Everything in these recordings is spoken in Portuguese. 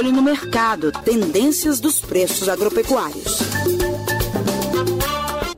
olho no mercado, tendências dos preços agropecuários.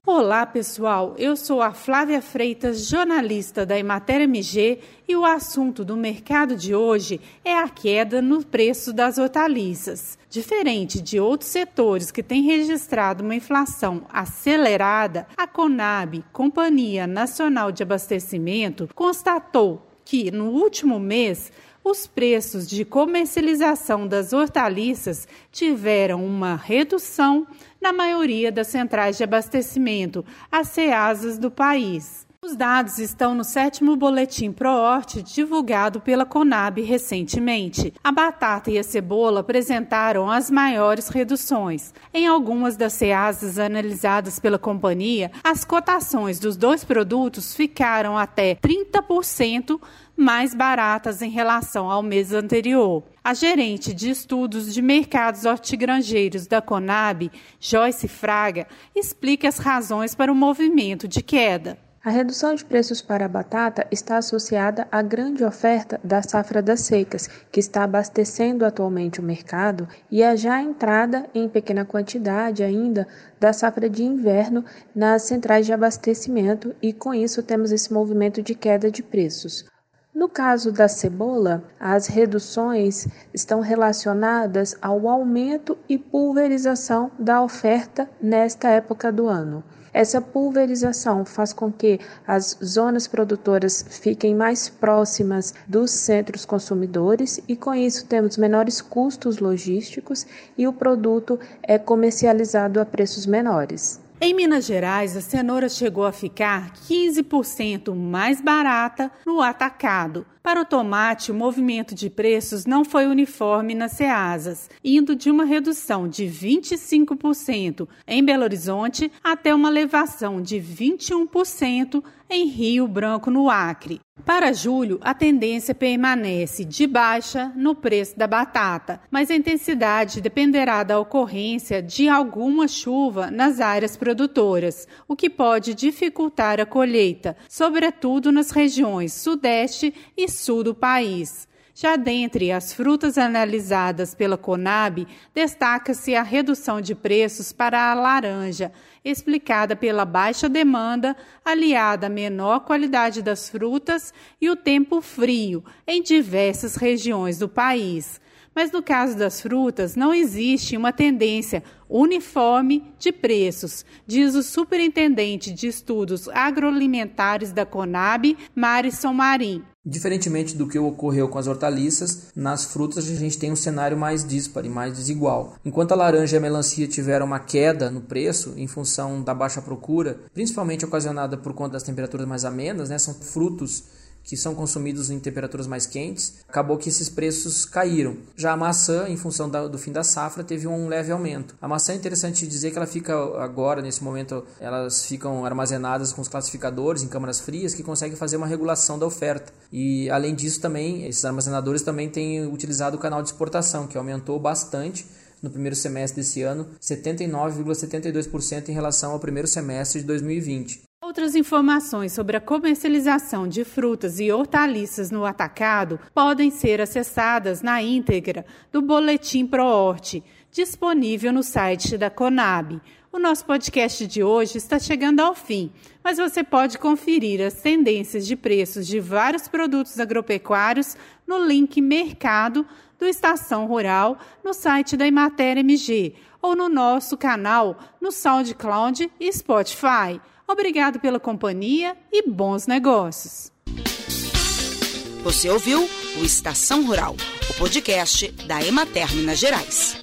Olá, pessoal. Eu sou a Flávia Freitas, jornalista da Emater MG, e o assunto do mercado de hoje é a queda no preço das hortaliças. Diferente de outros setores que têm registrado uma inflação acelerada, a Conab, Companhia Nacional de Abastecimento, constatou que no último mês os preços de comercialização das hortaliças tiveram uma redução na maioria das centrais de abastecimento, as CEASAs do país. Os dados estão no sétimo boletim ProHort divulgado pela Conab recentemente. A batata e a cebola apresentaram as maiores reduções. Em algumas das ceasas analisadas pela companhia, as cotações dos dois produtos ficaram até 30% mais baratas em relação ao mês anterior. A gerente de estudos de mercados hortigrangeiros da Conab, Joyce Fraga, explica as razões para o movimento de queda. A redução de preços para a batata está associada à grande oferta da safra das secas, que está abastecendo atualmente o mercado, e a já entrada em pequena quantidade ainda da safra de inverno nas centrais de abastecimento, e com isso temos esse movimento de queda de preços. No caso da cebola, as reduções estão relacionadas ao aumento e pulverização da oferta nesta época do ano. Essa pulverização faz com que as zonas produtoras fiquem mais próximas dos centros consumidores e com isso temos menores custos logísticos e o produto é comercializado a preços menores. Em Minas Gerais, a cenoura chegou a ficar 15% mais barata no atacado. Para o tomate, o movimento de preços não foi uniforme nas ceasas, indo de uma redução de 25% em Belo Horizonte até uma elevação de 21% em Rio Branco, no Acre. Para julho, a tendência permanece de baixa no preço da batata, mas a intensidade dependerá da ocorrência de alguma chuva nas áreas produtoras, o que pode dificultar a colheita, sobretudo nas regiões sudeste e sul do país. Já dentre as frutas analisadas pela Conab, destaca-se a redução de preços para a laranja, explicada pela baixa demanda, aliada à menor qualidade das frutas e o tempo frio em diversas regiões do país. Mas no caso das frutas, não existe uma tendência uniforme de preços, diz o superintendente de estudos agroalimentares da Conab, Marison Marim. Diferentemente do que ocorreu com as hortaliças, nas frutas a gente tem um cenário mais disparo, mais desigual. Enquanto a laranja e a melancia tiveram uma queda no preço em função da baixa procura, principalmente ocasionada por conta das temperaturas mais amenas, né, são frutos que são consumidos em temperaturas mais quentes, acabou que esses preços caíram. Já a maçã, em função da, do fim da safra, teve um leve aumento. A maçã é interessante dizer que ela fica agora, nesse momento, elas ficam armazenadas com os classificadores em câmaras frias que conseguem fazer uma regulação da oferta. E além disso, também, esses armazenadores também têm utilizado o canal de exportação, que aumentou bastante no primeiro semestre desse ano, 79,72% em relação ao primeiro semestre de 2020. Outras informações sobre a comercialização de frutas e hortaliças no atacado podem ser acessadas na íntegra do Boletim ProHort, disponível no site da Conab. O nosso podcast de hoje está chegando ao fim, mas você pode conferir as tendências de preços de vários produtos agropecuários no link Mercado do Estação Rural no site da Imater MG ou no nosso canal no SoundCloud e Spotify. Obrigado pela companhia e bons negócios. Você ouviu o Estação Rural, o podcast da Emater Minas Gerais.